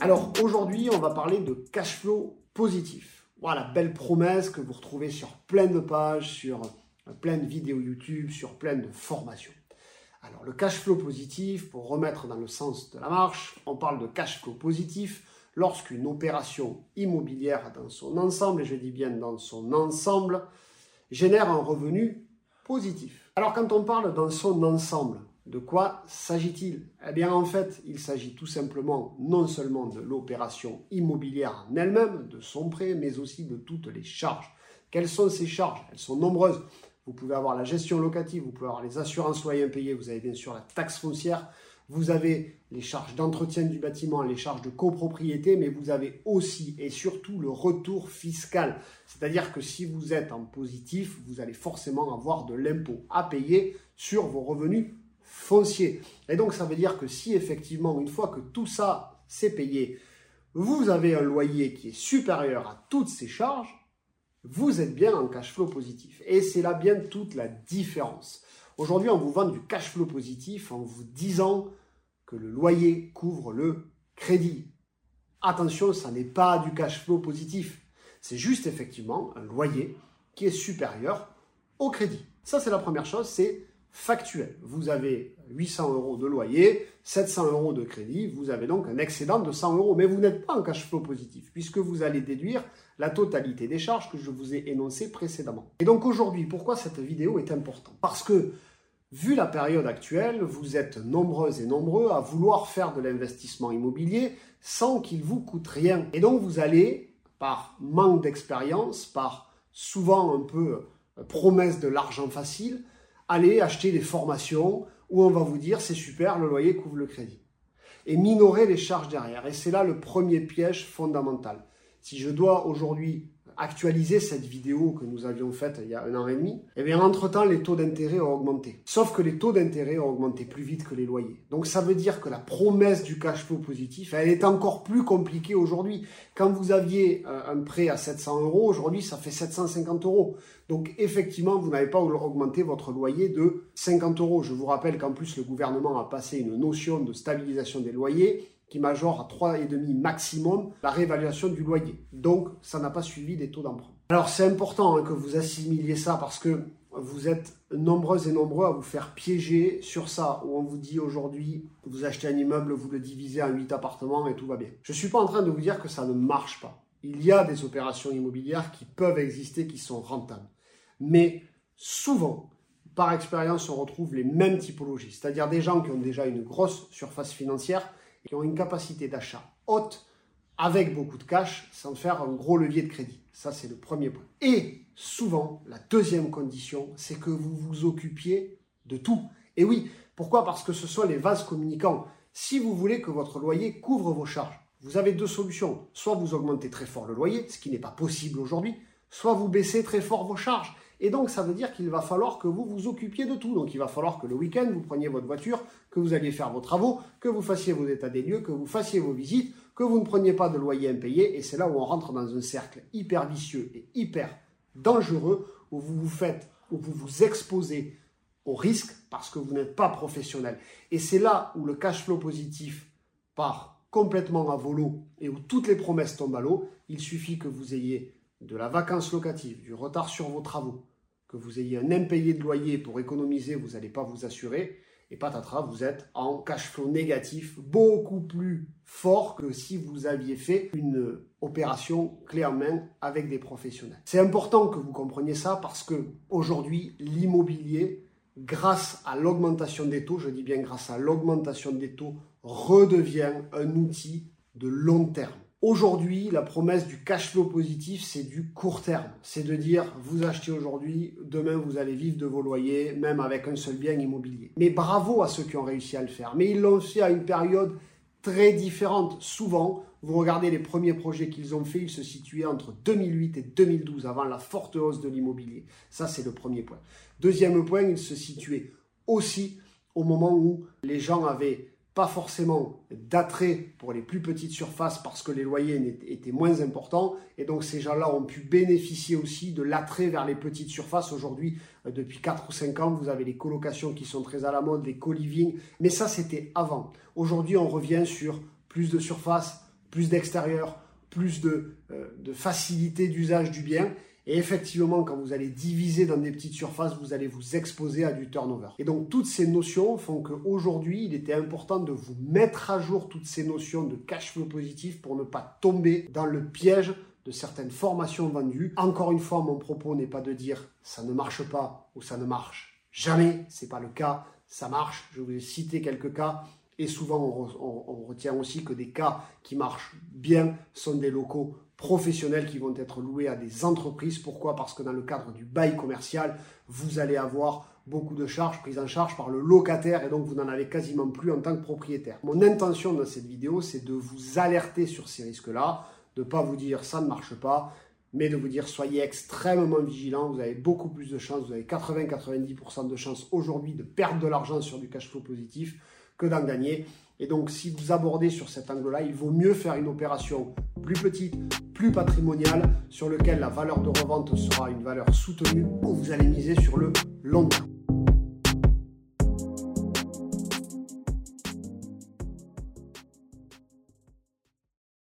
Alors aujourd'hui, on va parler de cash flow positif. Voilà, belle promesse que vous retrouvez sur plein de pages, sur plein de vidéos YouTube, sur plein de formations. Alors le cash flow positif, pour remettre dans le sens de la marche, on parle de cash flow positif lorsqu'une opération immobilière dans son ensemble, et je dis bien dans son ensemble, génère un revenu positif. Alors quand on parle dans son ensemble, de quoi s'agit-il? Eh bien en fait, il s'agit tout simplement non seulement de l'opération immobilière en elle-même, de son prêt, mais aussi de toutes les charges. Quelles sont ces charges? Elles sont nombreuses. Vous pouvez avoir la gestion locative, vous pouvez avoir les assurances loyers impayés, vous avez bien sûr la taxe foncière, vous avez les charges d'entretien du bâtiment, les charges de copropriété, mais vous avez aussi et surtout le retour fiscal. C'est-à-dire que si vous êtes en positif, vous allez forcément avoir de l'impôt à payer sur vos revenus fonciers. Et donc ça veut dire que si effectivement, une fois que tout ça s'est payé, vous avez un loyer qui est supérieur à toutes ces charges, vous êtes bien en cash flow positif. Et c'est là bien toute la différence. Aujourd'hui, on vous vend du cash flow positif en vous disant que le loyer couvre le crédit. Attention, ça n'est pas du cash flow positif. C'est juste effectivement un loyer qui est supérieur au crédit. Ça, c'est la première chose, c'est factuel. Vous avez 800 euros de loyer, 700 euros de crédit, vous avez donc un excédent de 100 euros, mais vous n'êtes pas en cash flow positif, puisque vous allez déduire la totalité des charges que je vous ai énoncées précédemment. Et donc aujourd'hui, pourquoi cette vidéo est importante? Parce que, vu la période actuelle, vous êtes nombreuses et nombreux à vouloir faire de l'investissement immobilier sans qu'il vous coûte rien. Et donc vous allez, par manque d'expérience, par souvent un peu promesse de l'argent facile, allez acheter des formations où on va vous dire c'est super, le loyer couvre le crédit. Et minorer les charges derrière. Et c'est là le premier piège fondamental. Si je dois aujourd'hui actualiser cette vidéo que nous avions faite il y a un an et demi, eh bien, entre-temps, les taux d'intérêt ont augmenté. Sauf que les taux d'intérêt ont augmenté plus vite que les loyers. Donc, ça veut dire que la promesse du cash flow positif, elle est encore plus compliquée aujourd'hui. Quand vous aviez euh, un prêt à 700 euros, aujourd'hui, ça fait 750 euros. Donc, effectivement, vous n'avez pas augmenté votre loyer de 50 euros. Je vous rappelle qu'en plus, le gouvernement a passé une notion de stabilisation des loyers qui majore à 3,5 maximum la réévaluation du loyer. Donc, ça n'a pas suivi des taux d'emprunt. Alors, c'est important hein, que vous assimiliez ça parce que vous êtes nombreux et nombreux à vous faire piéger sur ça, où on vous dit aujourd'hui, vous achetez un immeuble, vous le divisez en 8 appartements et tout va bien. Je ne suis pas en train de vous dire que ça ne marche pas. Il y a des opérations immobilières qui peuvent exister, qui sont rentables. Mais souvent, par expérience, on retrouve les mêmes typologies, c'est-à-dire des gens qui ont déjà une grosse surface financière qui ont une capacité d'achat haute avec beaucoup de cash sans faire un gros levier de crédit. Ça, c'est le premier point. Et souvent, la deuxième condition, c'est que vous vous occupiez de tout. Et oui, pourquoi? Parce que ce sont les vases communicants. Si vous voulez que votre loyer couvre vos charges, vous avez deux solutions. Soit vous augmentez très fort le loyer, ce qui n'est pas possible aujourd'hui, soit vous baissez très fort vos charges. Et donc, ça veut dire qu'il va falloir que vous vous occupiez de tout. Donc, il va falloir que le week-end, vous preniez votre voiture, que vous alliez faire vos travaux, que vous fassiez vos états des lieux, que vous fassiez vos visites, que vous ne preniez pas de loyer impayé. Et c'est là où on rentre dans un cercle hyper vicieux et hyper dangereux, où vous vous faites, où vous vous exposez au risque parce que vous n'êtes pas professionnel. Et c'est là où le cash flow positif part complètement à volo et où toutes les promesses tombent à l'eau. Il suffit que vous ayez de la vacance locative, du retard sur vos travaux, que vous ayez un impayé de loyer pour économiser, vous n'allez pas vous assurer, et patatras, vous êtes en cash flow négatif beaucoup plus fort que si vous aviez fait une opération clé en main avec des professionnels. C'est important que vous compreniez ça parce que aujourd'hui, l'immobilier, grâce à l'augmentation des taux, je dis bien grâce à l'augmentation des taux, redevient un outil de long terme. Aujourd'hui, la promesse du cash flow positif, c'est du court terme. C'est de dire, vous achetez aujourd'hui, demain vous allez vivre de vos loyers, même avec un seul bien immobilier. Mais bravo à ceux qui ont réussi à le faire. Mais ils l'ont fait à une période très différente. Souvent, vous regardez les premiers projets qu'ils ont fait, ils se situaient entre 2008 et 2012, avant la forte hausse de l'immobilier. Ça, c'est le premier point. Deuxième point, ils se situaient aussi au moment où les gens avaient pas forcément d'attrait pour les plus petites surfaces parce que les loyers étaient moins importants. Et donc ces gens-là ont pu bénéficier aussi de l'attrait vers les petites surfaces. Aujourd'hui, euh, depuis 4 ou 5 ans, vous avez les colocations qui sont très à la mode, les co-living. Mais ça, c'était avant. Aujourd'hui, on revient sur plus de surface, plus d'extérieur, plus de, euh, de facilité d'usage du bien. Et effectivement, quand vous allez diviser dans des petites surfaces, vous allez vous exposer à du turnover. Et donc, toutes ces notions font qu'aujourd'hui, il était important de vous mettre à jour toutes ces notions de cash flow positif pour ne pas tomber dans le piège de certaines formations vendues. Encore une fois, mon propos n'est pas de dire ça ne marche pas ou ça ne marche jamais. C'est pas le cas. Ça marche. Je vais citer quelques cas. Et souvent, on, retient aussi que des cas qui marchent bien sont des locaux professionnels qui vont être loués à des entreprises. Pourquoi? Parce que dans le cadre du bail commercial, vous allez avoir beaucoup de charges prises en charge par le locataire et donc vous n'en avez quasiment plus en tant que propriétaire. Mon intention dans cette vidéo, c'est de vous alerter sur ces risques-là, de ne pas vous dire ça ne marche pas, mais de vous dire soyez extrêmement vigilants, vous avez beaucoup plus de chances, vous avez 80-90% de chances aujourd'hui de perdre de l'argent sur du cash flow positif que d'en gagner. Et donc, si vous abordez sur cet angle-là, il vaut mieux faire une opération plus petite, plus patrimoniale, sur lequel la valeur de revente sera une valeur soutenue, où vous allez miser sur le long terme.